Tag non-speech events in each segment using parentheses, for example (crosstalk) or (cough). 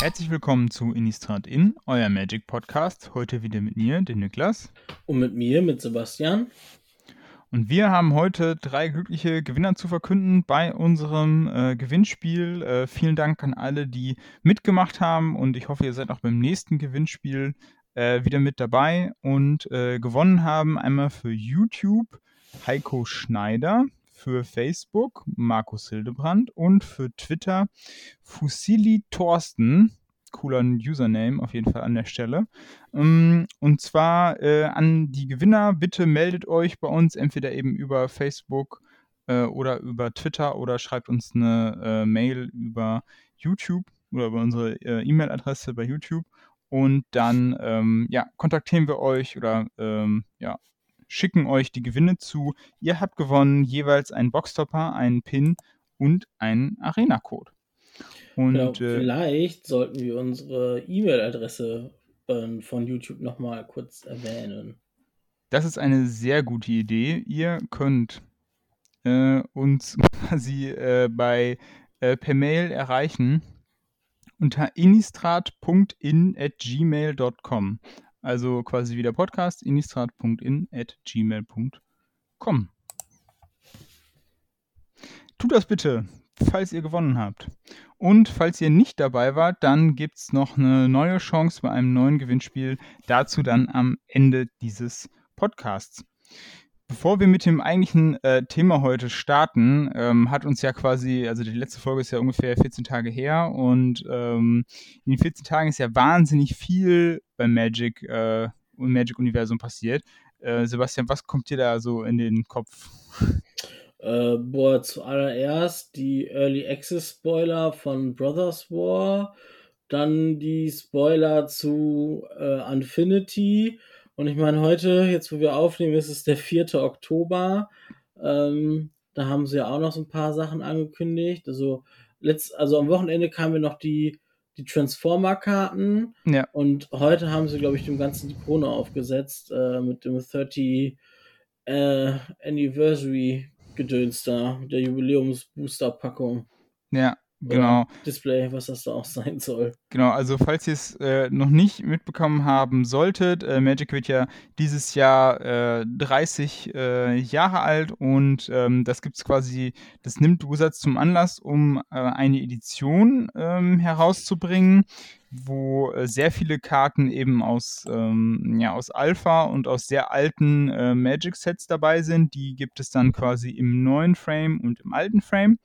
Herzlich willkommen zu Innistrad In, euer Magic Podcast. Heute wieder mit mir, dem Niklas. Und mit mir, mit Sebastian. Und wir haben heute drei glückliche Gewinner zu verkünden bei unserem äh, Gewinnspiel. Äh, vielen Dank an alle, die mitgemacht haben und ich hoffe, ihr seid auch beim nächsten Gewinnspiel äh, wieder mit dabei und äh, gewonnen haben. Einmal für YouTube Heiko Schneider, für Facebook Markus Hildebrand und für Twitter Fusili Thorsten cooler Username auf jeden Fall an der Stelle. Ähm, und zwar äh, an die Gewinner, bitte meldet euch bei uns entweder eben über Facebook äh, oder über Twitter oder schreibt uns eine äh, Mail über YouTube oder über unsere äh, E-Mail-Adresse bei YouTube. Und dann ähm, ja, kontaktieren wir euch oder ähm, ja, schicken euch die Gewinne zu. Ihr habt gewonnen jeweils einen Boxtopper, einen Pin und einen Arena-Code. Und genau, äh, vielleicht sollten wir unsere E-Mail-Adresse äh, von YouTube nochmal kurz erwähnen. Das ist eine sehr gute Idee. Ihr könnt äh, uns (laughs) quasi äh, bei äh, per Mail erreichen unter inistrat.in@gmail.com. Also quasi wie der Podcast inistrat.in@gmail.com. Tut das bitte falls ihr gewonnen habt. Und falls ihr nicht dabei wart, dann gibt es noch eine neue Chance bei einem neuen Gewinnspiel. Dazu dann am Ende dieses Podcasts. Bevor wir mit dem eigentlichen äh, Thema heute starten, ähm, hat uns ja quasi, also die letzte Folge ist ja ungefähr 14 Tage her und ähm, in den 14 Tagen ist ja wahnsinnig viel beim Magic äh, im Magic-Universum passiert. Äh, Sebastian, was kommt dir da so in den Kopf? Äh, boah, zuallererst die Early Access Spoiler von Brothers War, dann die Spoiler zu äh, Infinity. Und ich meine, heute, jetzt wo wir aufnehmen, ist es der 4. Oktober. Ähm, da haben sie ja auch noch so ein paar Sachen angekündigt. Also, letzt, also am Wochenende kamen mir noch die, die Transformer-Karten. Ja. Und heute haben sie, glaube ich, dem Ganzen die Krone aufgesetzt äh, mit dem 30 äh, Anniversary Gedöns da, der Jubiläums-Booster-Packung. Ja, genau. Display, was das da auch (laughs) sein soll. Genau, also falls ihr es äh, noch nicht mitbekommen haben solltet, äh, Magic wird ja dieses Jahr äh, 30 äh, Jahre alt und ähm, das gibt es quasi, das nimmt Wizards zum Anlass, um äh, eine Edition ähm, herauszubringen, wo äh, sehr viele Karten eben aus, ähm, ja, aus Alpha und aus sehr alten äh, Magic-Sets dabei sind. Die gibt es dann quasi im neuen Frame und im alten Frame.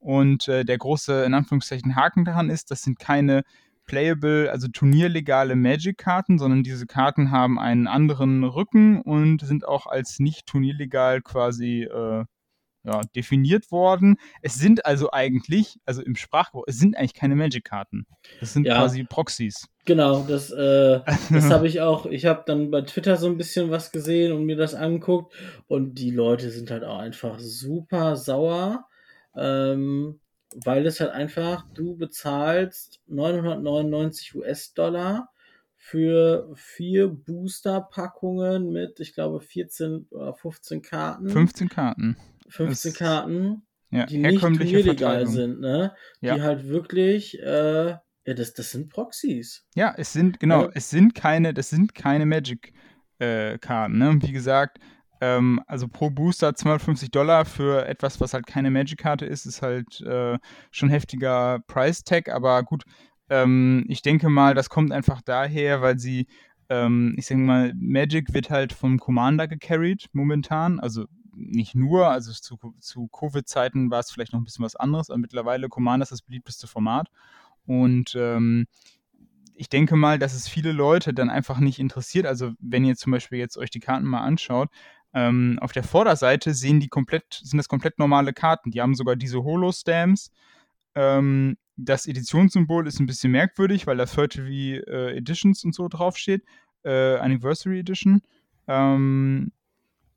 Und äh, der große, in Anführungszeichen, Haken daran ist, das sind keine playable, also turnierlegale Magic-Karten, sondern diese Karten haben einen anderen Rücken und sind auch als nicht turnierlegal quasi äh, ja, definiert worden. Es sind also eigentlich, also im Sprachgebrauch, es sind eigentlich keine Magic-Karten. Das sind ja, quasi Proxys. Genau, das, äh, das (laughs) habe ich auch. Ich habe dann bei Twitter so ein bisschen was gesehen und mir das angeguckt. Und die Leute sind halt auch einfach super sauer, ähm, weil es halt einfach, du bezahlst 999 US-Dollar für vier Booster-Packungen mit, ich glaube, 14 oder 15 Karten. 15 Karten. 15 das, Karten, ja, die nicht illegal sind, ne? Ja. Die halt wirklich, äh, ja, das, das sind Proxys. Ja, es sind, genau, ja. es sind keine, das sind keine Magic-Karten, äh, ne? Und wie gesagt, ähm, also pro Booster 250 Dollar für etwas, was halt keine Magic-Karte ist, ist halt äh, schon heftiger Price-Tag, aber gut, ähm, ich denke mal, das kommt einfach daher, weil sie ähm, ich sag mal, Magic wird halt vom Commander gecarried momentan. Also nicht nur, also zu, zu Covid-Zeiten war es vielleicht noch ein bisschen was anderes, aber mittlerweile Commander ist das beliebteste Format. Und ähm, ich denke mal, dass es viele Leute dann einfach nicht interessiert. Also wenn ihr zum Beispiel jetzt euch die Karten mal anschaut, ähm, auf der Vorderseite sehen die komplett, sind das komplett normale Karten. Die haben sogar diese Holo-Stamps. Ähm, das Editionssymbol ist ein bisschen merkwürdig, weil da 30 äh, Editions und so draufsteht. Äh, Anniversary Edition. Ähm,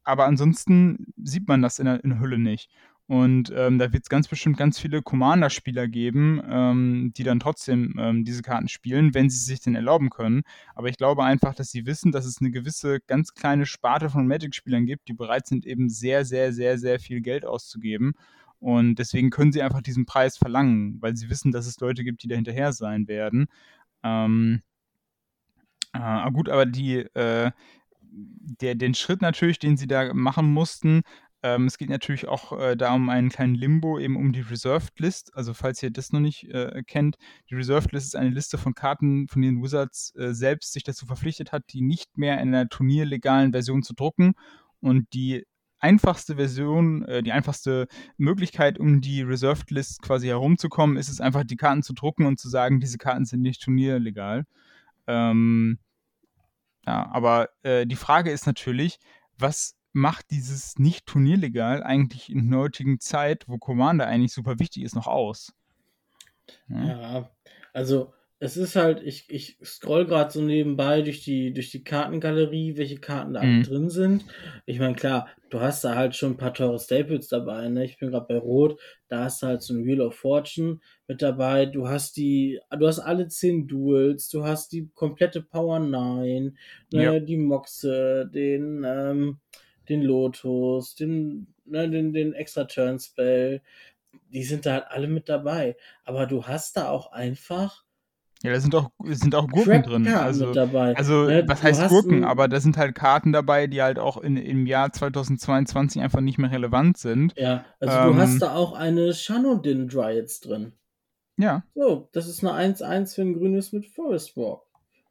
aber ansonsten sieht man das in der, in der Hülle nicht. Und ähm, da wird es ganz bestimmt ganz viele Commander-Spieler geben, ähm, die dann trotzdem ähm, diese Karten spielen, wenn sie sich denn erlauben können. Aber ich glaube einfach, dass sie wissen, dass es eine gewisse ganz kleine Sparte von Magic-Spielern gibt, die bereit sind, eben sehr, sehr, sehr, sehr viel Geld auszugeben. Und deswegen können sie einfach diesen Preis verlangen, weil sie wissen, dass es Leute gibt, die da hinterher sein werden. Ähm, äh, gut, aber die, äh, der, den Schritt natürlich, den sie da machen mussten, ähm, es geht natürlich auch äh, da um einen kleinen Limbo, eben um die Reserved List. Also falls ihr das noch nicht äh, kennt, die Reserved List ist eine Liste von Karten, von denen Wizards äh, selbst sich dazu verpflichtet hat, die nicht mehr in einer turnierlegalen Version zu drucken. Und die einfachste Version, äh, die einfachste Möglichkeit, um die Reserved List quasi herumzukommen, ist es einfach, die Karten zu drucken und zu sagen, diese Karten sind nicht turnierlegal. Ähm, ja, aber äh, die Frage ist natürlich, was macht dieses nicht turnierlegal eigentlich in der heutigen Zeit, wo Commander eigentlich super wichtig ist, noch aus? Ja, ja also es ist halt, ich, ich scroll gerade so nebenbei durch die, durch die Kartengalerie, welche Karten da mhm. drin sind. Ich meine, klar, du hast da halt schon ein paar teure Staples dabei, ne? Ich bin gerade bei Rot, da hast du halt so ein Wheel of Fortune mit dabei. Du hast die, du hast alle zehn Duels, du hast die komplette Power 9, ne? Ja. die Moxe, den, ähm, den Lotus, den, ne, den, den extra Turn Spell. Die sind da halt alle mit dabei. Aber du hast da auch einfach ja, da sind auch, sind auch Gurken drin. Also, also ne? was heißt Gurken? Aber da sind halt Karten dabei, die halt auch in, im Jahr 2022 einfach nicht mehr relevant sind. Ja, also ähm, du hast da auch eine Shanodin Dryads drin. Ja. So, das ist eine 1-1 für ein grünes mit Forest Walk.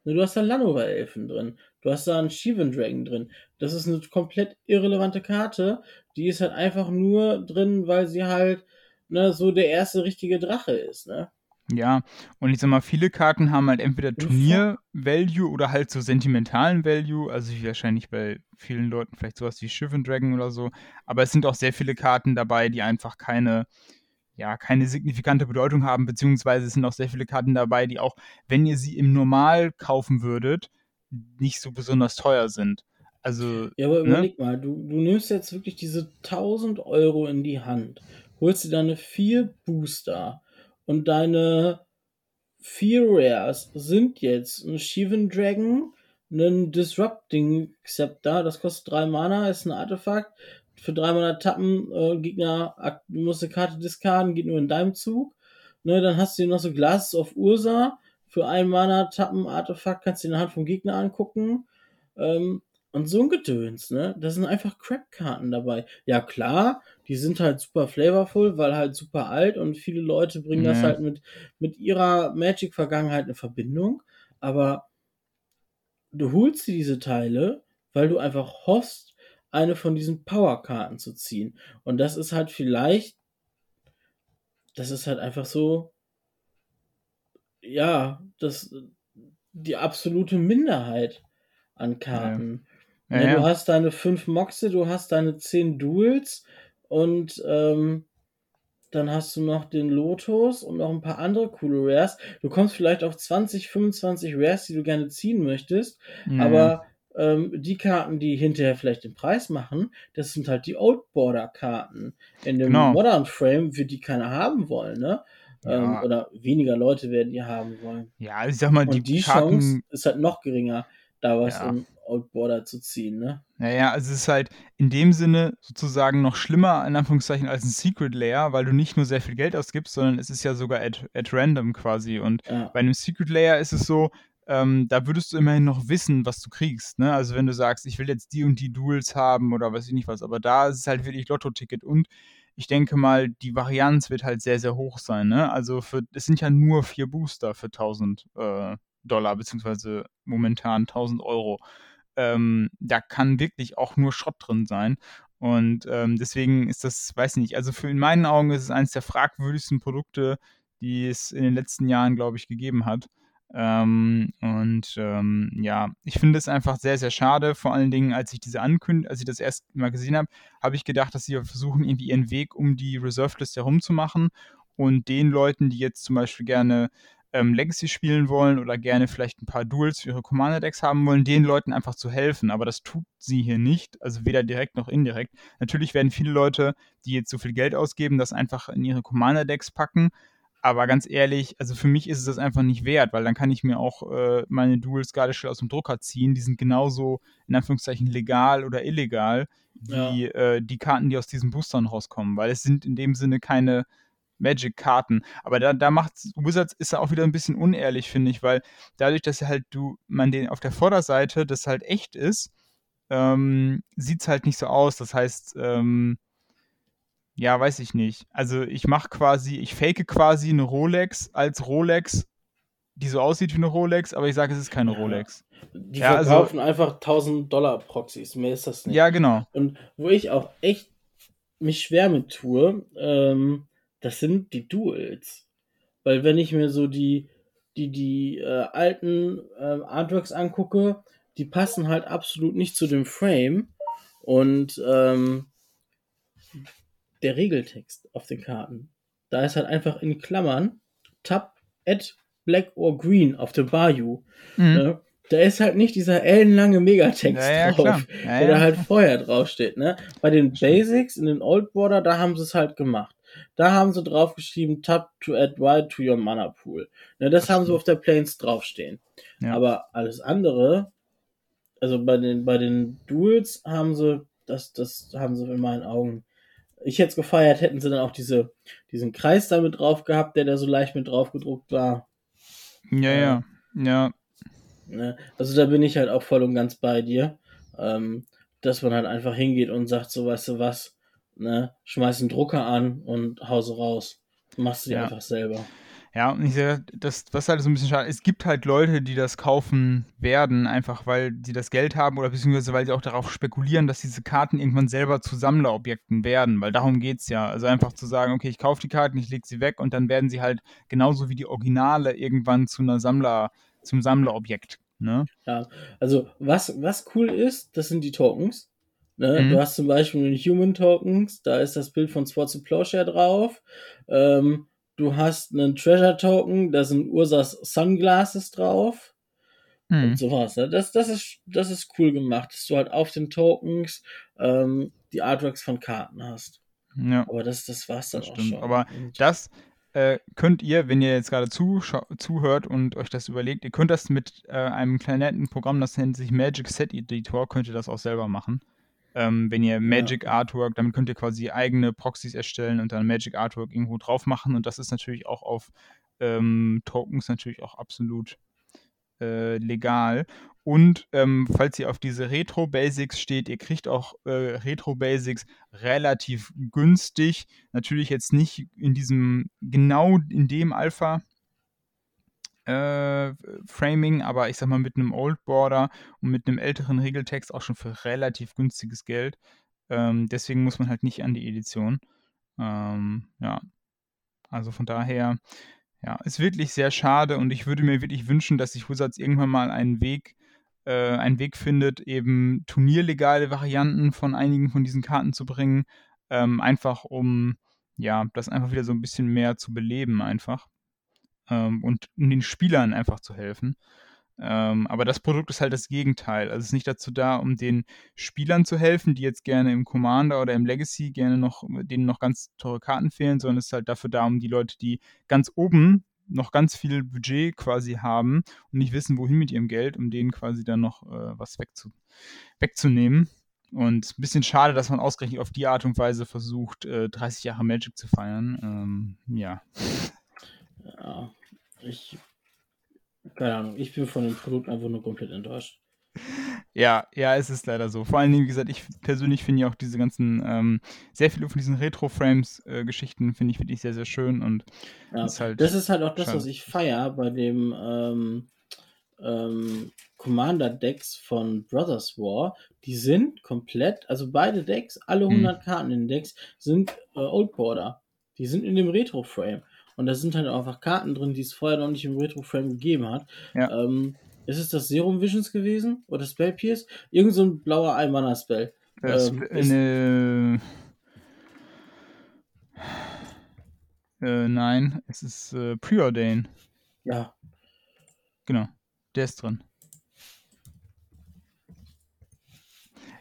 Ne, du hast da Lanova-Elfen drin. Du hast da einen Shivan Dragon drin. Das ist eine komplett irrelevante Karte. Die ist halt einfach nur drin, weil sie halt ne, so der erste richtige Drache ist, ne? Ja, und ich sag mal, viele Karten haben halt entweder Turnier-Value oder halt so sentimentalen Value, also wahrscheinlich bei vielen Leuten vielleicht sowas wie Shivan Dragon oder so, aber es sind auch sehr viele Karten dabei, die einfach keine, ja, keine signifikante Bedeutung haben, beziehungsweise es sind auch sehr viele Karten dabei, die auch, wenn ihr sie im Normal kaufen würdet, nicht so besonders teuer sind. Also, ja, aber ne? überleg mal, du, du nimmst jetzt wirklich diese 1000 Euro in die Hand, holst dir deine vier Booster, und deine vier Rares sind jetzt ein Shivan Dragon, ein Disrupting Scepter, das kostet drei Mana, ist ein Artefakt. Für drei Mana tappen, äh, Gegner, du musst eine Karte diskarden, geht nur in deinem Zug. Ne, dann hast du hier noch so Glasses of Ursa. Für ein Mana tappen, Artefakt, kannst du in der Hand vom Gegner angucken. Ähm, und so ein Gedöns, ne? Da sind einfach Crap-Karten dabei. Ja, klar, die sind halt super flavorful, weil halt super alt und viele Leute bringen mhm. das halt mit, mit ihrer Magic-Vergangenheit in Verbindung. Aber du holst dir diese Teile, weil du einfach hoffst, eine von diesen Power-Karten zu ziehen. Und das ist halt vielleicht, das ist halt einfach so, ja, das, die absolute Minderheit an Karten. Ja. Ja, ja, du hast deine fünf Moxe, du hast deine zehn Duels und ähm, dann hast du noch den Lotus und noch ein paar andere coole Rares. Du kommst vielleicht auf 20, 25 Rares, die du gerne ziehen möchtest, mhm. aber ähm, die Karten, die hinterher vielleicht den Preis machen, das sind halt die Old Border Karten in dem genau. Modern Frame, für die keiner haben wollen, ne? Ja. Ähm, oder weniger Leute werden die haben wollen. Ja, also ich sag mal, und die, die Karten... Chance ist halt noch geringer, da was ja. im Outboarder zu ziehen, ne? Naja, also es ist halt in dem Sinne sozusagen noch schlimmer, in Anführungszeichen, als ein Secret Layer, weil du nicht nur sehr viel Geld ausgibst, sondern es ist ja sogar at, at random quasi. Und ja. bei einem Secret Layer ist es so, ähm, da würdest du immerhin noch wissen, was du kriegst. Ne? Also wenn du sagst, ich will jetzt die und die Duels haben oder weiß ich nicht was, aber da ist es halt wirklich Lotto-Ticket und ich denke mal, die Varianz wird halt sehr, sehr hoch sein. Ne? Also für, es sind ja nur vier Booster für 1000 äh, Dollar, beziehungsweise momentan 1000 Euro ähm, da kann wirklich auch nur Schrott drin sein. Und ähm, deswegen ist das, weiß nicht, also für in meinen Augen ist es eines der fragwürdigsten Produkte, die es in den letzten Jahren, glaube ich, gegeben hat. Ähm, und ähm, ja, ich finde es einfach sehr, sehr schade. Vor allen Dingen, als ich diese Ankündigung, als ich das erst mal gesehen habe, habe ich gedacht, dass sie versuchen, irgendwie ihren Weg um die Reserve List herumzumachen und den Leuten, die jetzt zum Beispiel gerne ähm, Legacy spielen wollen oder gerne vielleicht ein paar Duels für ihre Commander-Decks haben wollen, den Leuten einfach zu helfen. Aber das tut sie hier nicht, also weder direkt noch indirekt. Natürlich werden viele Leute, die jetzt so viel Geld ausgeben, das einfach in ihre Commander-Decks packen. Aber ganz ehrlich, also für mich ist es das einfach nicht wert, weil dann kann ich mir auch äh, meine Duals gerade schnell aus dem Drucker ziehen. Die sind genauso in Anführungszeichen legal oder illegal wie ja. äh, die Karten, die aus diesen Boostern rauskommen, weil es sind in dem Sinne keine Magic-Karten. Aber da, da macht Wizards ist da auch wieder ein bisschen unehrlich, finde ich, weil dadurch, dass halt du, man den auf der Vorderseite das halt echt ist, ähm, sieht es halt nicht so aus. Das heißt, ähm, ja, weiß ich nicht. Also ich mache quasi, ich fake quasi eine Rolex als Rolex, die so aussieht wie eine Rolex, aber ich sage, es ist keine Rolex. Die ja, also verkaufen also, einfach 1000 Dollar Proxys, mehr ist das nicht. Ja, genau. Und wo ich auch echt mich schwer mit tue, ähm, das sind die Duels. Weil wenn ich mir so die, die, die äh, alten äh, Artworks angucke, die passen halt absolut nicht zu dem Frame. Und ähm, der Regeltext auf den Karten, da ist halt einfach in Klammern Tap, Add, Black or Green auf dem Bayou. Mhm. Ne? Da ist halt nicht dieser ellenlange Megatext ja, ja, drauf, (laughs) ja, der da halt vorher draufsteht. Ne? Bei den Basics in den Old Border, da haben sie es halt gemacht. Da haben sie draufgeschrieben, tap to add white to your mana pool. Ne, das haben sie auf der Planes draufstehen. Aber alles andere, also bei den, bei den Duels haben sie, das, das haben sie in meinen Augen ich hätte es gefeiert, hätten sie dann auch diese, diesen Kreis da mit drauf gehabt, der da so leicht mit drauf gedruckt war. Ja, ja, ja. Ne? Also da bin ich halt auch voll und ganz bei dir. Ähm, dass man halt einfach hingeht und sagt, so weißt du was, ne, schmeiß einen Drucker an und hause raus. Machst du dir ja. einfach selber. Ja, und ich sehe, das, was halt so ein bisschen schade es gibt halt Leute, die das kaufen werden, einfach weil sie das Geld haben oder beziehungsweise weil sie auch darauf spekulieren, dass diese Karten irgendwann selber zu Sammlerobjekten werden, weil darum geht es ja. Also einfach zu sagen, okay, ich kaufe die Karten, ich lege sie weg und dann werden sie halt genauso wie die Originale irgendwann zu einer Sammler, zum Sammlerobjekt. Ne? Ja, also was, was cool ist, das sind die Tokens. Ne? Mhm. Du hast zum Beispiel den Human Tokens, da ist das Bild von Swords of Plowshare drauf. Ähm, Du hast einen Treasure Token, da sind Ursas Sunglasses drauf. Hm. Und sowas. Ne? Das, das, ist, das ist cool gemacht, dass du halt auf den Tokens ähm, die Artworks von Karten hast. Ja. Aber das, das war's dann das auch schon. Aber und das äh, könnt ihr, wenn ihr jetzt gerade zuhört und euch das überlegt, ihr könnt das mit äh, einem kleinen netten Programm, das nennt sich Magic Set Editor, könnt ihr das auch selber machen. Ähm, wenn ihr Magic ja. Artwork, damit könnt ihr quasi eigene Proxys erstellen und dann Magic Artwork irgendwo drauf machen. Und das ist natürlich auch auf ähm, Tokens natürlich auch absolut äh, legal. Und ähm, falls ihr auf diese Retro Basics steht, ihr kriegt auch äh, Retro Basics relativ günstig. Natürlich jetzt nicht in diesem, genau in dem Alpha, äh, Framing, aber ich sag mal mit einem Old Border und mit einem älteren Regeltext auch schon für relativ günstiges Geld. Ähm, deswegen muss man halt nicht an die Edition. Ähm, ja. Also von daher, ja, ist wirklich sehr schade und ich würde mir wirklich wünschen, dass sich Wizards irgendwann mal einen Weg, äh, einen Weg findet, eben turnierlegale Varianten von einigen von diesen Karten zu bringen. Ähm, einfach um, ja, das einfach wieder so ein bisschen mehr zu beleben einfach ähm, und um den Spielern einfach zu helfen. Ähm, aber das Produkt ist halt das Gegenteil. Also es ist nicht dazu da, um den Spielern zu helfen, die jetzt gerne im Commander oder im Legacy gerne noch, denen noch ganz teure Karten fehlen, sondern es ist halt dafür da, um die Leute, die ganz oben noch ganz viel Budget quasi haben und nicht wissen, wohin mit ihrem Geld, um denen quasi dann noch äh, was wegzu wegzunehmen. Und ein bisschen schade, dass man ausgerechnet auf die Art und Weise versucht, äh, 30 Jahre Magic zu feiern. Ähm, ja. Ja, ich, keine Ahnung, ich bin von dem Produkt einfach nur komplett enttäuscht. Ja, ja, es ist leider so. Vor allen Dingen, wie gesagt, ich persönlich finde ja auch diese ganzen, ähm, sehr viele von diesen Retro-Frames-Geschichten äh, finde ich wirklich sehr, sehr schön und ja, ist halt das ist halt auch das, schade. was ich feiere bei dem ähm, ähm, Commander-Decks von Brothers War. Die sind komplett, also beide Decks, alle 100 hm. Karten in den Decks sind äh, Old Border. Die sind in dem Retro-Frame. Und da sind halt einfach Karten drin, die es vorher noch nicht im Retro-Frame gegeben hat. Ja. Ähm, ist es das Serum Visions gewesen? Oder Spell Pierce? Irgend so ein blauer Almana-Spell. Ähm, eine... Äh, nein, es ist äh, Preordain. Ja. Genau, der ist drin.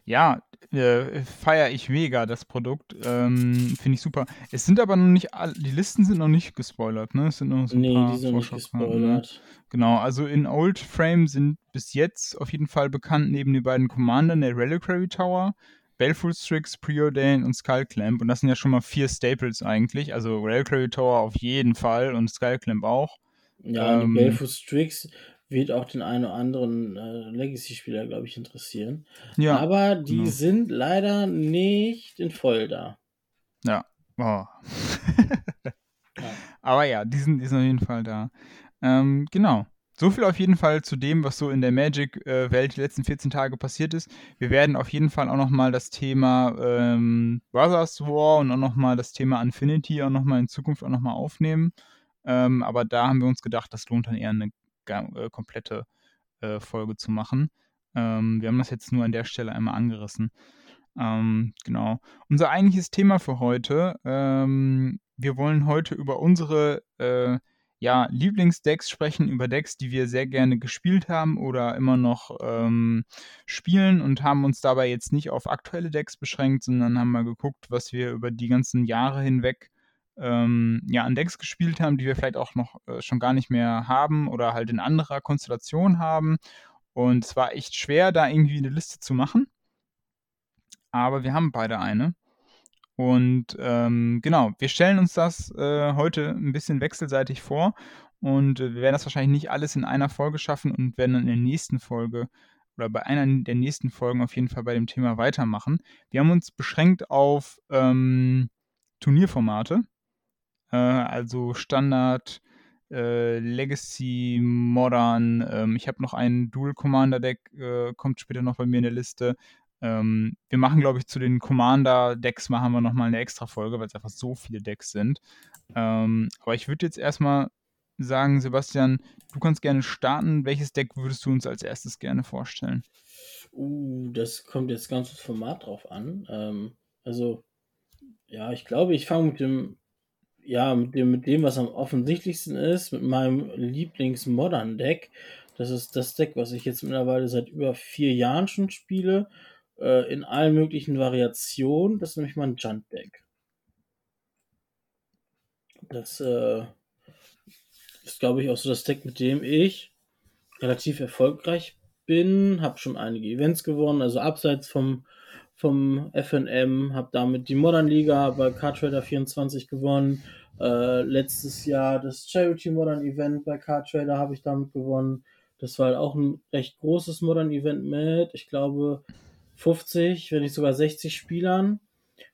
Ja, äh, feiere ich mega, das Produkt. Ähm, Finde ich super. Es sind aber noch nicht alle, die Listen sind noch nicht gespoilert, ne? Es sind noch so ein Nee, paar die sind nicht ne? gespoilert. Genau, also in Old Frame sind bis jetzt auf jeden Fall bekannt neben den beiden Commandern der Reliquary Tower, Baleful Strix, Preordain und Skullclamp. Und das sind ja schon mal vier Staples eigentlich. Also Reliquary Tower auf jeden Fall und Skullclamp auch. Ja, die Ähm, Baleful Strix wird auch den einen oder anderen äh, Legacy-Spieler, glaube ich, interessieren. Ja, Aber die genau. sind leider nicht in voll da. ja. Oh. Ja. (laughs) Aber ja, die sind, die sind auf jeden Fall da. Ähm, genau. So viel auf jeden Fall zu dem, was so in der Magic-Welt die letzten 14 Tage passiert ist. Wir werden auf jeden Fall auch nochmal das Thema ähm, Brothers War und auch nochmal das Thema Infinity auch nochmal in Zukunft auch nochmal aufnehmen. Ähm, aber da haben wir uns gedacht, das lohnt dann eher eine äh, komplette äh, Folge zu machen. Ähm, wir haben das jetzt nur an der Stelle einmal angerissen. Ähm, genau. Unser eigentliches Thema für heute, ähm, wir wollen heute über unsere äh, ja, Lieblingsdecks sprechen, über Decks, die wir sehr gerne gespielt haben oder immer noch ähm, spielen und haben uns dabei jetzt nicht auf aktuelle Decks beschränkt, sondern haben mal geguckt, was wir über die ganzen Jahre hinweg ähm, ja, an Decks gespielt haben, die wir vielleicht auch noch äh, schon gar nicht mehr haben oder halt in anderer Konstellation haben. Und es war echt schwer, da irgendwie eine Liste zu machen aber wir haben beide eine. Und ähm, genau, wir stellen uns das äh, heute ein bisschen wechselseitig vor und äh, wir werden das wahrscheinlich nicht alles in einer Folge schaffen und werden dann in der nächsten Folge oder bei einer der nächsten Folgen auf jeden Fall bei dem Thema weitermachen. Wir haben uns beschränkt auf ähm, Turnierformate, äh, also Standard, äh, Legacy, Modern. Ähm, ich habe noch ein Dual Commander Deck, äh, kommt später noch bei mir in der Liste. Ähm, wir machen, glaube ich, zu den Commander-Decks machen wir nochmal eine extra Folge, weil es einfach so viele Decks sind. Ähm, aber ich würde jetzt erstmal sagen, Sebastian, du kannst gerne starten. Welches Deck würdest du uns als erstes gerne vorstellen? Uh, das kommt jetzt ganz aufs Format drauf an. Ähm, also, ja, ich glaube, ich fange mit dem, ja, mit dem, mit dem, was am offensichtlichsten ist, mit meinem Lieblings-Modern-Deck. Das ist das Deck, was ich jetzt mittlerweile seit über vier Jahren schon spiele, äh, in allen möglichen Variationen. Das ist nämlich mein Junt-Deck. Das äh, ist, glaube ich, auch so das Deck, mit dem ich relativ erfolgreich bin. Habe schon einige Events gewonnen, also abseits vom, vom FNM. Habe damit die Modern Liga bei Card Trader 24 gewonnen. Äh, letztes Jahr das Charity Modern Event bei Card Trader habe ich damit gewonnen. Das war halt auch ein recht großes Modern Event mit, ich glaube, 50, wenn nicht sogar 60 Spielern.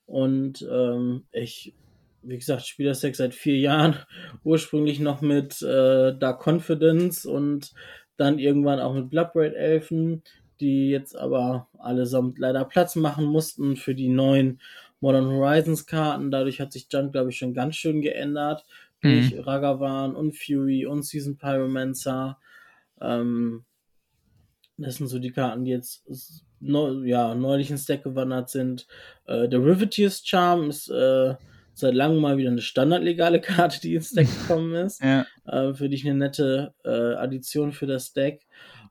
Und ähm, ich, wie gesagt, spiele das seit vier Jahren. (laughs) Ursprünglich noch mit äh, Dark Confidence und dann irgendwann auch mit Bloodbraid Elfen, die jetzt aber allesamt leider Platz machen mussten für die neuen Modern Horizons Karten. Dadurch hat sich Junt, glaube ich, schon ganz schön geändert. Durch Mhm. Ragavan und Fury und Season Pyromancer. Ähm, das sind so die Karten, die jetzt neu, ja, neulich ins Deck gewandert sind. Äh, der Riveteers Charm ist äh, seit langem mal wieder eine standardlegale (laughs) Karte, die ins Deck gekommen ist. Ja, Äh, für dich eine nette äh, Addition für das Deck.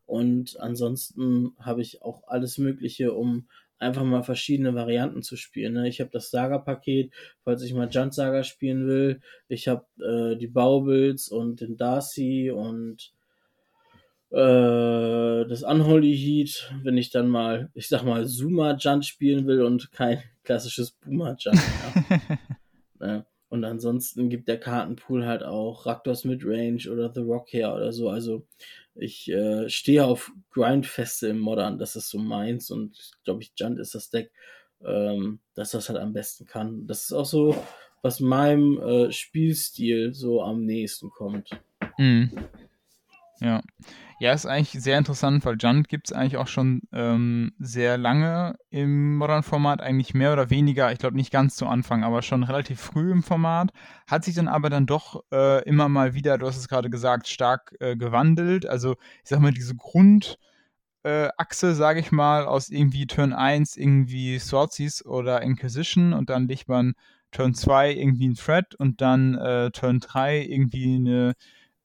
Und ansonsten habe ich auch alles Mögliche, um einfach mal verschiedene Varianten zu spielen. Ne? Ich habe das Saga-Paket, falls ich mal Junt Saga spielen will. Ich habe äh, die Baubles und den Darcy und äh, das Unholy Heat, wenn ich dann mal, ich sag mal, Zuma Junt spielen will und kein (laughs) klassisches Boomer Junt. Ja. (laughs) ne? Und ansonsten gibt der Kartenpool halt auch Raktors Midrange oder The Rock her oder so. Also ich äh, stehe auf Grindfeste im Modern, das ist so meins und glaube ich, Junt ist das Deck, ähm, dass das halt am besten kann. Das ist auch so, was meinem äh, Spielstil so am nächsten kommt. Mhm. Ja. Ja, ist eigentlich sehr interessant, weil Junt gibt es eigentlich auch schon ähm, sehr lange im Modern-Format, eigentlich mehr oder weniger, ich glaube nicht ganz zu Anfang, aber schon relativ früh im Format, hat sich dann aber dann doch äh, immer mal wieder, du hast es gerade gesagt, stark äh, gewandelt. Also ich sag mal, diese Grund, äh, Achse, sage ich mal, aus irgendwie Turn 1 irgendwie Swordseize oder Inquisition und dann legt man Turn 2 irgendwie ein Thread und dann äh, Turn 3 irgendwie eine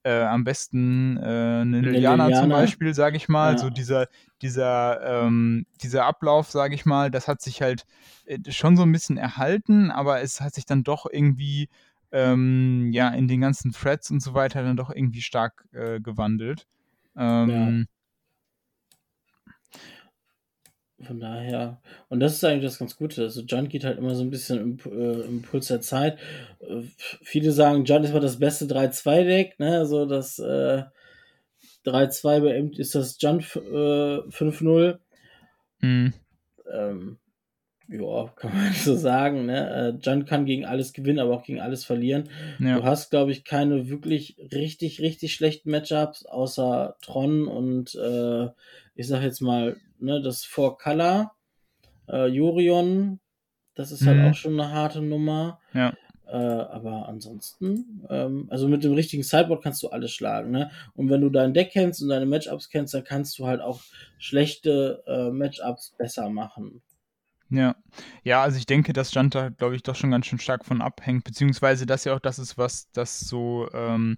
äh, am besten äh, eine Liliana, Liliana zum Beispiel, sage ich mal. Ja. So dieser, dieser, ähm, dieser Ablauf, sage ich mal, das hat sich halt äh, schon so ein bisschen erhalten, aber es hat sich dann doch irgendwie ähm, ja in den ganzen Threads und so weiter dann doch irgendwie stark äh, gewandelt. Ähm, ja. Von daher, und das ist eigentlich das ganz Gute. Also, John geht halt immer so ein bisschen im, äh, im Puls der Zeit. Äh, viele sagen, John ist mal das beste 3-2-Deck, ne? Also, das äh, 3-2 bei ihm ist das John äh, 5-0. Mhm. Ähm, ja, kann man (laughs) so sagen. Ne? Äh, kann gegen alles gewinnen, aber auch gegen alles verlieren. Ja. Du hast, glaube ich, keine wirklich richtig, richtig schlechten Matchups, außer Tron und äh, ich sag jetzt mal, ne, das Four Color, äh, Jorion, das ist halt mhm. auch schon eine harte Nummer. Ja. Äh, aber ansonsten, ähm, also mit dem richtigen Sideboard kannst du alles schlagen, ne? Und wenn du dein Deck kennst und deine Matchups kennst, dann kannst du halt auch schlechte äh, Matchups besser machen. Ja. Ja, also ich denke, dass Stand da, glaube ich, doch schon ganz schön stark von abhängt, beziehungsweise dass ja auch das ist, was das so, ähm,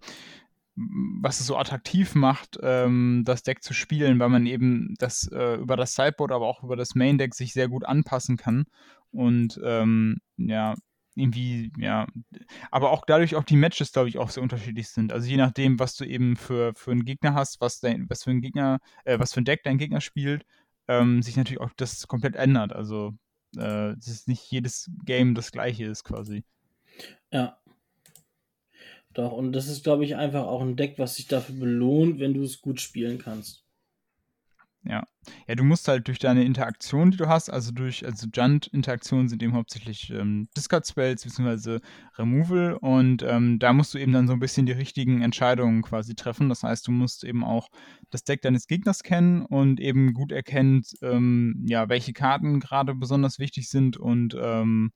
was es so attraktiv macht, ähm, das Deck zu spielen, weil man eben das äh, über das Sideboard, aber auch über das Main Deck sich sehr gut anpassen kann. Und ähm, ja, irgendwie, ja, aber auch dadurch auch die Matches, glaube ich, auch sehr unterschiedlich sind. Also je nachdem, was du eben für, für einen Gegner hast, was dein, was für ein Gegner, äh, was für ein Deck dein Gegner spielt, ähm, sich natürlich auch das komplett ändert. Also äh, dass nicht jedes Game das gleiche ist quasi. Ja. Doch, und das ist, glaube ich, einfach auch ein Deck, was sich dafür belohnt, wenn du es gut spielen kannst. Ja. Ja, du musst halt durch deine Interaktion, die du hast, also durch, also Junt-Interaktionen sind eben hauptsächlich ähm, Discard-Spells bzw. Removal und ähm, da musst du eben dann so ein bisschen die richtigen Entscheidungen quasi treffen. Das heißt, du musst eben auch das Deck deines Gegners kennen und eben gut erkennen, ähm, ja, welche Karten gerade besonders wichtig sind und ähm,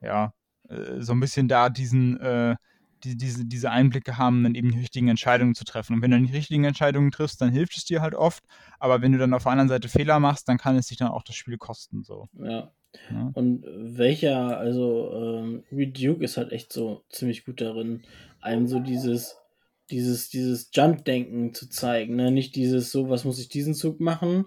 ja, äh, so ein bisschen da diesen äh, die, diese, diese Einblicke haben, dann eben die richtigen Entscheidungen zu treffen. Und wenn du die richtigen Entscheidungen triffst, dann hilft es dir halt oft. Aber wenn du dann auf der anderen Seite Fehler machst, dann kann es dich dann auch das Spiel kosten. So. Ja. ja. Und welcher, also ähm, Reed Duke ist halt echt so ziemlich gut darin, einem so dieses dieses, dieses Jump-Denken zu zeigen, ne? Nicht dieses so, was muss ich diesen Zug machen,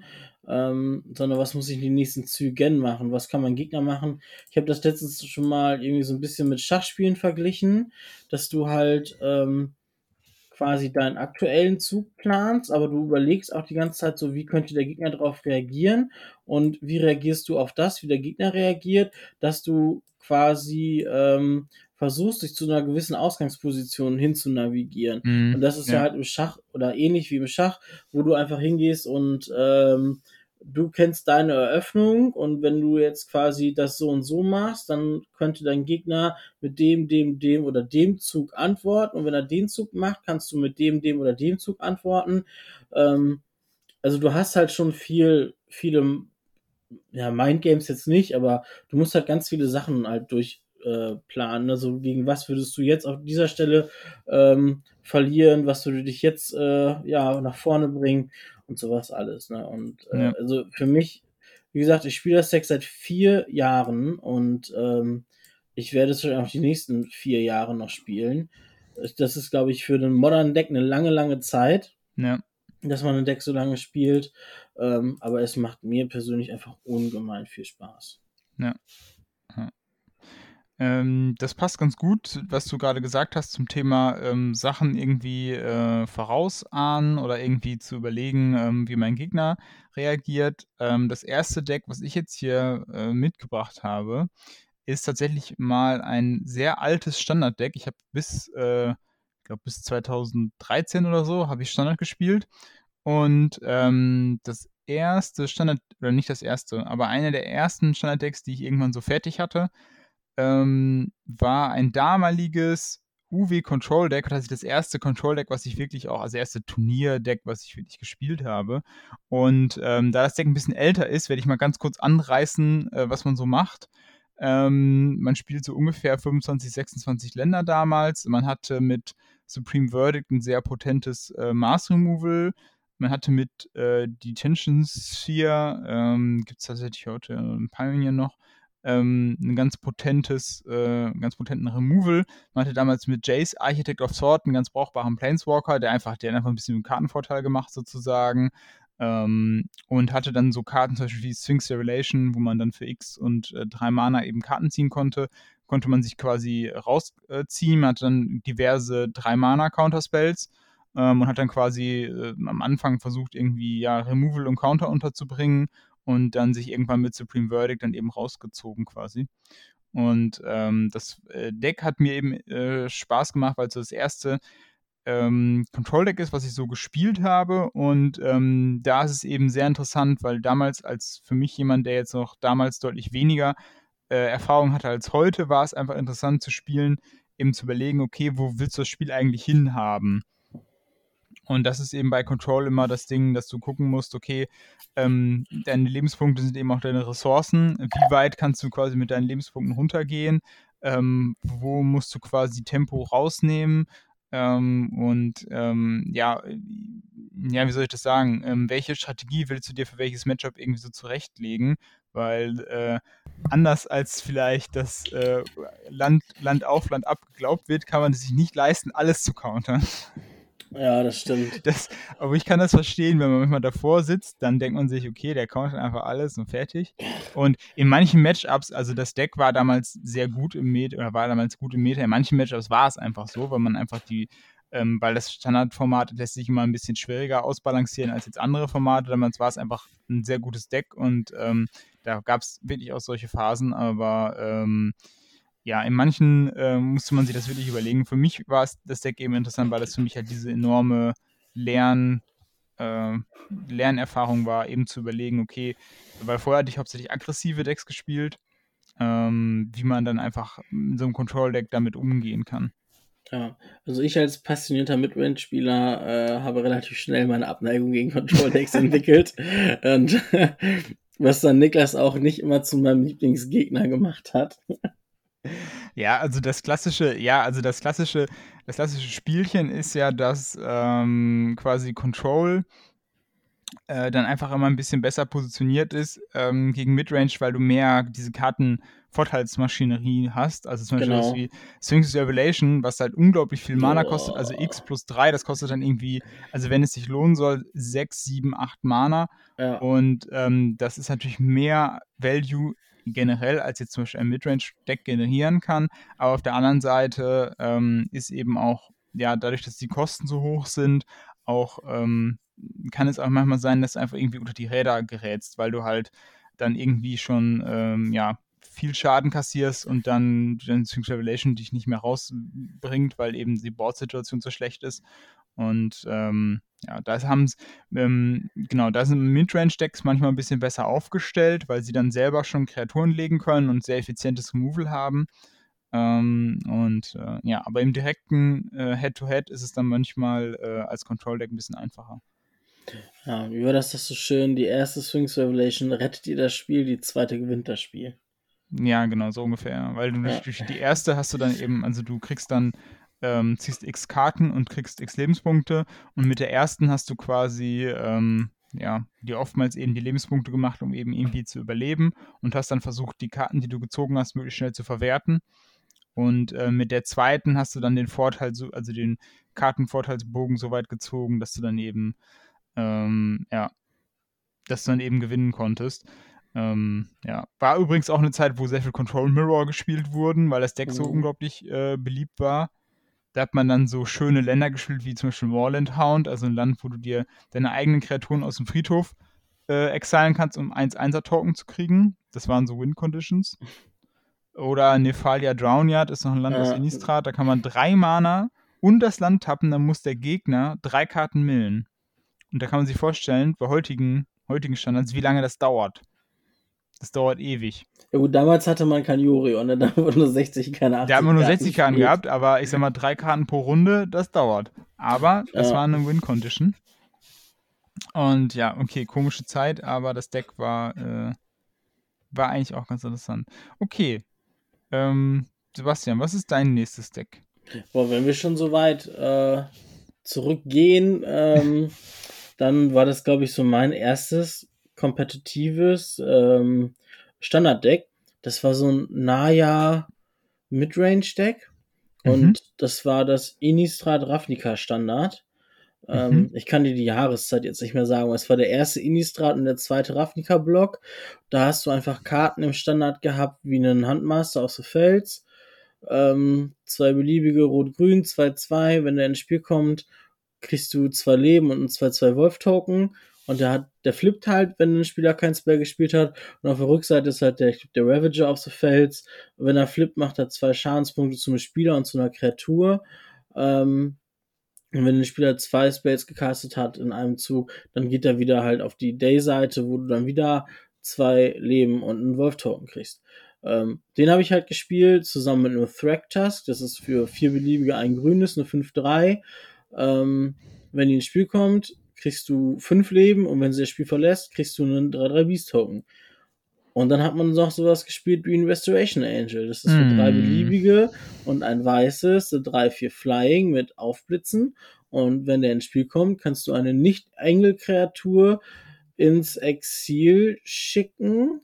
ähm, sondern was muss ich in den nächsten Zügen machen, was kann mein Gegner machen. Ich habe das letztens schon mal irgendwie so ein bisschen mit Schachspielen verglichen, dass du halt ähm, quasi deinen aktuellen Zug planst, aber du überlegst auch die ganze Zeit so, wie könnte der Gegner darauf reagieren und wie reagierst du auf das, wie der Gegner reagiert, dass du quasi ähm, versuchst, dich zu einer gewissen Ausgangsposition hin zu navigieren. Mm, und das ist ja. ja. halt im Schach oder ähnlich wie im Schach, wo du einfach hingehst und ähm, du kennst deine Eröffnung und wenn du jetzt quasi das so und so machst, dann könnte dein Gegner mit dem, dem, dem oder dem Zug antworten und wenn er den Zug macht, kannst du mit dem, dem oder dem Zug antworten. Ähm, also du hast halt schon viel, viele, ja, Mindgames jetzt nicht, aber du musst halt ganz viele Sachen halt durch, äh, planen. Also gegen was würdest du jetzt auf dieser Stelle ähm, verlieren, was würde dich jetzt äh, ja nach vorne bringen und sowas alles. Ne? Und äh, ja. also für mich, wie gesagt, ich spiele das Deck seit vier Jahren und ähm, ich werde es auch die nächsten vier Jahre noch spielen. Das ist, glaube ich, für den modernen Deck eine lange, lange Zeit. Ja. Dass man ein Deck so lange spielt. Ähm, aber es macht mir persönlich einfach ungemein viel Spaß. Ja. Ähm, das passt ganz gut, was du gerade gesagt hast zum Thema ähm, Sachen irgendwie äh, vorausahnen oder irgendwie zu überlegen, ähm, wie mein Gegner reagiert. Ähm, das erste Deck, was ich jetzt hier äh, mitgebracht habe, ist tatsächlich mal ein sehr altes Standarddeck. Ich habe bis, äh, glaube bis 2013 oder so habe ich Standard gespielt und ähm, das erste Standard oder nicht das erste, aber eine der ersten Standarddecks, die ich irgendwann so fertig hatte ähm, war ein damaliges UW Control Deck, das ist das erste Control Deck, was ich wirklich auch, also erste Turnier-Deck, was ich wirklich gespielt habe. Und ähm, da das Deck ein bisschen älter ist, werde ich mal ganz kurz anreißen, äh, was man so macht. Ähm, man spielt so ungefähr 25, 26 Länder damals. Man hatte mit Supreme Verdict ein sehr potentes äh, Mars Removal. Man hatte mit äh, Detention Sphere, ähm, gibt es tatsächlich heute ein Pioneer noch, ähm, ein ganz potentes, äh, ganz potenten Removal. Man hatte damals mit Jace Architect of Sword einen ganz brauchbaren Planeswalker, der einfach, der einfach ein bisschen einen Kartenvorteil gemacht sozusagen. Ähm, und hatte dann so Karten zum Beispiel wie Sphinx Revelation, wo man dann für X und äh, drei Mana eben Karten ziehen konnte. Konnte man sich quasi rausziehen, man hatte dann diverse drei Mana Counterspells ähm, und hat dann quasi äh, am Anfang versucht, irgendwie ja Removal und Counter unterzubringen und dann sich irgendwann mit Supreme Verdict dann eben rausgezogen quasi. Und ähm, das äh, Deck hat mir eben äh, Spaß gemacht, weil es das erste ähm, Control-Deck ist, was ich so gespielt habe. Und ähm, da ist es eben sehr interessant, weil damals als für mich jemand, der jetzt noch damals deutlich weniger äh, Erfahrung hatte als heute, war es einfach interessant zu spielen, eben zu überlegen, okay, wo willst du das Spiel eigentlich hinhaben? Und das ist eben bei Control immer das Ding, dass du gucken musst, okay, ähm, deine Lebenspunkte sind eben auch deine Ressourcen. Wie weit kannst du quasi mit deinen Lebenspunkten runtergehen? Ähm, wo musst du quasi Tempo rausnehmen? Ähm, und ähm, ja, ja, wie soll ich das sagen? Ähm, welche Strategie willst du dir für welches Matchup irgendwie so zurechtlegen? Weil äh, anders als vielleicht das äh, Land, Land auf, Land ab geglaubt wird, kann man es sich nicht leisten, alles zu countern. Ja, das stimmt. (laughs) Das, aber ich kann das verstehen, wenn man manchmal davor sitzt, dann denkt man sich, okay, der countert einfach alles und fertig. Und in manchen Matchups, also das Deck war damals sehr gut im Meta, oder war damals gut im Meta, in manchen Matchups war es einfach so, weil man einfach die, ähm, weil das Standardformat lässt sich immer ein bisschen schwieriger ausbalancieren als jetzt andere Formate. Damals war es einfach ein sehr gutes Deck und ähm, da gab es wirklich auch solche Phasen, aber ähm, ja, in manchen äh, musste man sich das wirklich überlegen. Für mich war es das Deck eben interessant, weil das für mich halt diese enorme Lern, äh, Lernerfahrung war, eben zu überlegen, okay, weil vorher hatte ich hauptsächlich aggressive Decks gespielt, ähm, wie man dann einfach in so einem Control-Deck damit umgehen kann. Ja, also ich als passionierter Midrange-Spieler äh, habe relativ schnell meine Abneigung gegen Control-Decks (laughs) entwickelt. Und (laughs) was dann Niklas auch nicht immer zu meinem Lieblingsgegner gemacht hat. Ja, also das klassische, ja, also das klassische, das klassische Spielchen ist ja, dass ähm, quasi Control äh, dann einfach immer ein bisschen besser positioniert ist ähm, gegen Midrange, weil du mehr diese Kartenvorteilsmaschinerie hast. Also zum Beispiel genau. wie Sphinx Revelation, was halt unglaublich viel Mana kostet, also X plus 3, das kostet dann irgendwie, also wenn es sich lohnen soll, 6, 7, 8 Mana. Ja. Und ähm, das ist natürlich mehr Value generell als jetzt zum Beispiel ein Midrange-Deck generieren kann. Aber auf der anderen Seite ähm, ist eben auch, ja, dadurch, dass die Kosten so hoch sind, auch ähm, kann es auch manchmal sein, dass du einfach irgendwie unter die Räder gerätst, weil du halt dann irgendwie schon, ähm, ja, viel Schaden kassierst und dann die Sphinx Revelation dich nicht mehr rausbringt, weil eben die Board-Situation so schlecht ist. Und ähm, ja, da haben ähm, genau, da sind Midrange-Decks manchmal ein bisschen besser aufgestellt, weil sie dann selber schon Kreaturen legen können und sehr effizientes Removal haben. Ähm, und äh, ja, aber im direkten äh, Head-to-Head -Head ist es dann manchmal äh, als Control-Deck ein bisschen einfacher. Ja, wie war das, das so schön? Die erste Sphinx Revelation rettet ihr das Spiel, die zweite gewinnt das Spiel. Ja, genau, so ungefähr. Weil du ja. durch die erste hast du dann eben, also du kriegst dann ähm, ziehst x Karten und kriegst x Lebenspunkte. Und mit der ersten hast du quasi, ähm, ja, dir oftmals eben die Lebenspunkte gemacht, um eben irgendwie zu überleben. Und hast dann versucht, die Karten, die du gezogen hast, möglichst schnell zu verwerten. Und äh, mit der zweiten hast du dann den Vorteil, also den Kartenvorteilsbogen so weit gezogen, dass du dann eben, ähm, ja, dass du dann eben gewinnen konntest. Ähm, ja, war übrigens auch eine Zeit, wo sehr viel Control Mirror gespielt wurden, weil das Deck so unglaublich äh, beliebt war. Da hat man dann so schöne Länder gespielt, wie zum Beispiel Warland Hound, also ein Land, wo du dir deine eigenen Kreaturen aus dem Friedhof äh, exilen kannst, um 1-1er-Token zu kriegen. Das waren so Win-Conditions. Oder Nephalia Drownyard ist noch ein Land aus Innistrad, da kann man drei Mana und das Land tappen, dann muss der Gegner drei Karten millen. Und da kann man sich vorstellen, bei heutigen, heutigen Standards, wie lange das dauert. Das dauert ewig. Ja gut, damals hatte man kein Jurion, ne? da (laughs) haben wir nur 60, keine 80 Da haben wir nur 60 Karten spielt. gehabt, aber ich sag mal, drei Karten pro Runde, das dauert. Aber das ja. war eine Win-Condition. Und ja, okay, komische Zeit, aber das Deck war, äh, war eigentlich auch ganz interessant. Okay. Ähm, Sebastian, was ist dein nächstes Deck? Boah, wenn wir schon so weit äh, zurückgehen, ähm, (laughs) dann war das, glaube ich, so mein erstes kompetitives ähm, Standarddeck. das war so ein Naya Midrange-Deck. Mhm. Und das war das Innistrad Ravnica Standard. Ähm, Mhm. Ich kann dir die Jahreszeit jetzt nicht mehr sagen, aber es war der erste Innistrad und der zweite Ravnica-Block. Da hast du einfach Karten im Standard gehabt, wie einen Handmaster aus the Fels. Ähm, zwei beliebige Rot-Grün, 2-2. Wenn der ins Spiel kommt, kriegst du zwei Leben und ein 2-2 Wolf-Token. Und der hat, der flippt halt, wenn ein Spieler kein Spell gespielt hat. Und auf der Rückseite ist halt der, der Ravager of the Fels. Und wenn er flippt, macht er zwei Schadenspunkte zum Spieler und zu einer Kreatur. Ähm, und wenn ein Spieler zwei Spells gecastet hat in einem Zug, dann geht er wieder halt auf die Day-Seite, wo du dann wieder zwei Leben und einen Wolf-Token kriegst. Ähm, den habe ich halt gespielt, zusammen mit einem Thragtusk. Das ist für vier beliebige ein grünes, eine 5-3. Ähm, wenn die ins Spiel kommt, kriegst du fünf Leben und wenn sie das Spiel verlässt, kriegst du einen 3-3 Beast-Token. Und dann hat man noch sowas gespielt wie ein Restoration Angel. Das ist für Mm. drei beliebige und ein weißes, so drei, vier Flying mit Aufblitzen. Und wenn der ins Spiel kommt, kannst du eine Nicht-Engel-Kreatur ins Exil schicken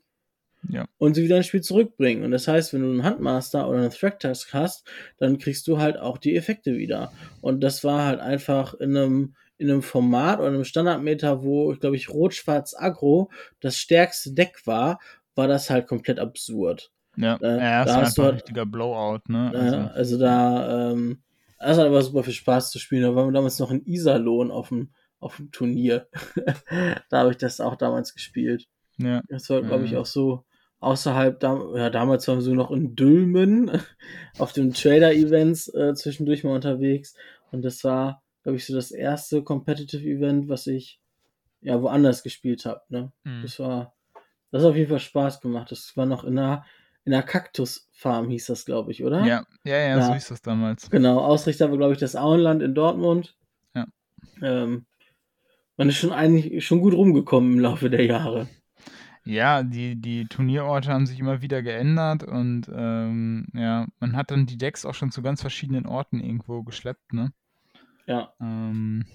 Ja. und sie wieder ins Spiel zurückbringen. Und das heißt, wenn du einen Handmaster oder einen Thragtusk hast, dann kriegst du halt auch die Effekte wieder. Und das war halt einfach in einem, in einem Format oder einem Standardmeter, wo, ich glaube ich, Rot-Schwarz-Aggro das stärkste Deck war, war das halt komplett absurd. Ja, Äh, ja das da war hast du einfach ein halt- richtiger Blowout, ne? Also, Also, also da, ähm, das hat aber super viel Spaß zu spielen. Da waren wir damals noch in Iserlohn auf dem, auf dem Turnier. (laughs) da habe ich das auch damals gespielt. ja. Das war, glaube ich, auch so außerhalb, da, ja, damals waren wir so noch in Dülmen (laughs) auf den Trader-Events äh, zwischendurch mal unterwegs. Und das war, glaube ich, so das erste Competitive-Event, was ich ja woanders gespielt habe. Ne? Mhm. Das war, das hat auf jeden Fall Spaß gemacht. Das war noch in einer, in einer Kaktusfarm, hieß das, glaube ich, oder? Ja, ja, ja, so Ja. hieß das damals. Genau, Ausrichter war, glaube ich, das Auenland in Dortmund. Ja. Ähm, man ist schon eigentlich schon gut rumgekommen im Laufe der Jahre. Ja, die, die Turnierorte haben sich immer wieder geändert und ähm, ja, man hat dann die Decks auch schon zu ganz verschiedenen Orten irgendwo geschleppt, ne? Ja. Ähm,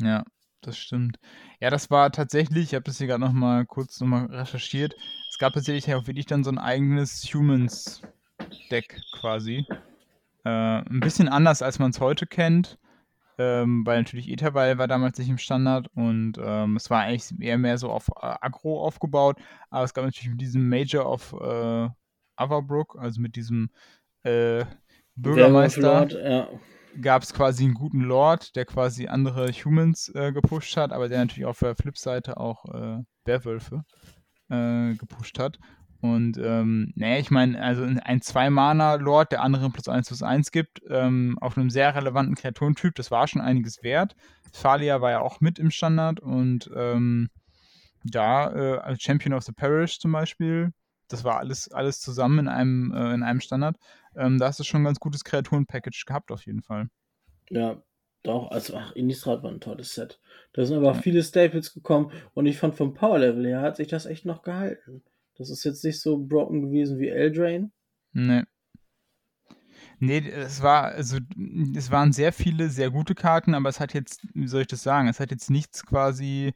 ja, das stimmt. Ja, das war tatsächlich, ich habe das hier gerade nochmal kurz nochmal recherchiert, es gab tatsächlich auch wirklich dann so ein eigenes Humans-Deck quasi. Äh, ein bisschen anders, als man es heute kennt, ähm, weil natürlich Etherwall war damals nicht im Standard und ähm, es war eigentlich eher mehr so auf äh, Aggro aufgebaut, aber es gab natürlich mit diesem Major of äh, Averbrook, also mit diesem äh, Bürgermeister Lord, ja. Gab es quasi einen guten Lord, der quasi andere Humans äh, gepusht hat, aber der natürlich auf der Flipseite auch äh, Werwölfe äh, gepusht hat. Und ähm, nee, ich meine, also ein Zwei-Mana-Lord, der anderen plus 1 plus 1 gibt, ähm, auf einem sehr relevanten Kreaturentyp, das war schon einiges wert. Thalia war ja auch mit im Standard und ähm, ja, äh, als Champion of the Parish zum Beispiel, das war alles, alles zusammen in einem, äh, in einem Standard. Ähm, da hast du schon ein ganz gutes Kreaturen-Package gehabt, auf jeden Fall. Ja, doch, also ach, Innistrad war ein tolles Set. Da sind aber Ja. viele Staples gekommen und ich fand vom Power-Level her hat sich das echt noch gehalten. Das ist jetzt nicht so broken gewesen wie Eldrain. Nee. Nee, es war, also, es waren sehr viele sehr gute Karten, aber es hat jetzt, wie soll ich das sagen, es hat jetzt nichts quasi,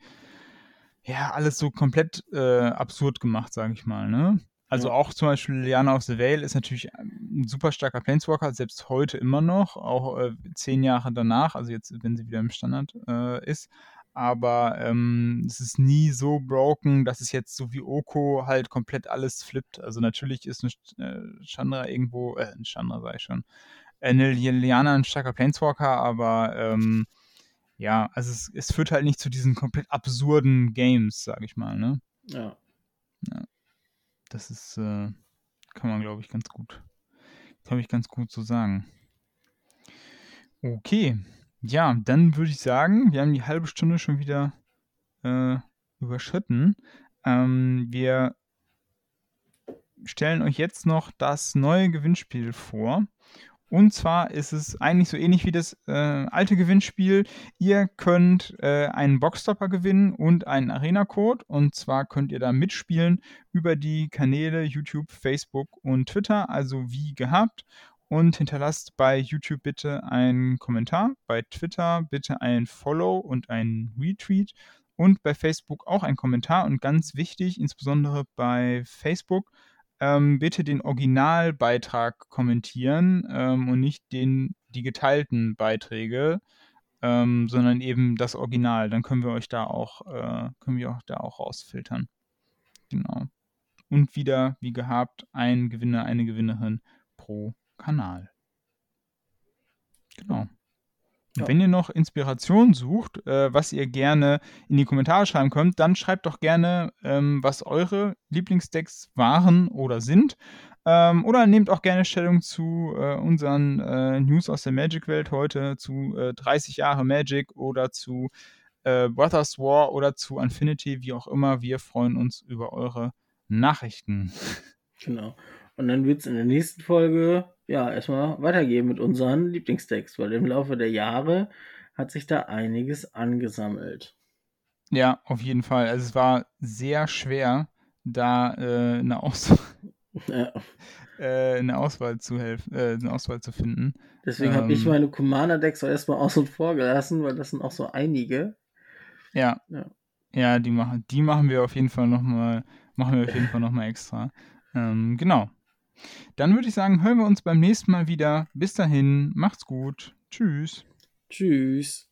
ja, alles so komplett äh, absurd gemacht, sage ich mal, ne? Also Ja. auch zum Beispiel Liana of the Vale ist natürlich ein super starker Planeswalker, selbst heute immer noch, auch äh, zehn Jahre danach, also jetzt, wenn sie wieder im Standard äh, ist. Aber ähm, es ist nie so broken, dass es jetzt so wie Oko halt komplett alles flippt. Also natürlich ist eine Sch- äh, Chandra irgendwo, äh, ein Chandra sag ich schon, eine Liana ein starker Planeswalker, aber ähm, ja, also es, es führt halt nicht zu diesen komplett absurden Games, sag ich mal, ne? Ja. Das ist, äh, kann man, glaube ich, ganz gut, glaube ich, ganz gut so sagen. Okay, ja, dann würde ich sagen, wir haben die halbe Stunde schon wieder äh, überschritten. Ähm, wir stellen euch jetzt noch das neue Gewinnspiel vor. Und zwar ist es eigentlich so ähnlich wie das äh, alte Gewinnspiel. Ihr könnt äh, einen Boxstopper gewinnen und einen Arena-Code. Und zwar könnt ihr da mitspielen über die Kanäle YouTube, Facebook und Twitter, also wie gehabt. Und hinterlasst bei YouTube bitte einen Kommentar, bei Twitter bitte ein Follow und ein Retweet und bei Facebook auch einen Kommentar. Und ganz wichtig, insbesondere bei Facebook, ähm, bitte den Originalbeitrag kommentieren ähm, und nicht den, die geteilten Beiträge, ähm, sondern eben das Original. Dann können wir euch da auch, äh, können wir auch da auch rausfiltern. Genau. Und wieder, wie gehabt, ein Gewinner, eine Gewinnerin pro Kanal. Genau. Ja. Wenn ihr noch Inspiration sucht, äh, was ihr gerne in die Kommentare schreiben könnt, dann schreibt doch gerne, ähm, was eure Lieblingsdecks waren oder sind. Ähm, oder nehmt auch gerne Stellung zu äh, unseren äh, News aus der Magic-Welt heute, zu 30 äh, Jahre Magic oder zu äh, Brothers War oder zu Infinity, wie auch immer. Wir freuen uns über eure Nachrichten. Genau. Und dann wird es in der nächsten Folge ja erstmal weitergehen mit unseren Lieblingstexts, weil im Laufe der Jahre hat sich da einiges angesammelt. Ja, auf jeden Fall. Also es war sehr schwer, da äh, eine, Aus (laughs) ja. (laughs) äh, eine Auswahl zu helfen, äh, eine Auswahl zu finden. Deswegen ähm, habe ich meine Commander-Decks auch erstmal außen vor gelassen, weil das sind auch so einige. Ja. Ja, ja die, machen, die machen wir auf jeden Fall nochmal, machen wir auf jeden Fall nochmal extra. Ähm, genau. Dann würde ich sagen, hören wir uns beim nächsten Mal wieder. Bis dahin, macht's gut. Tschüss. Tschüss.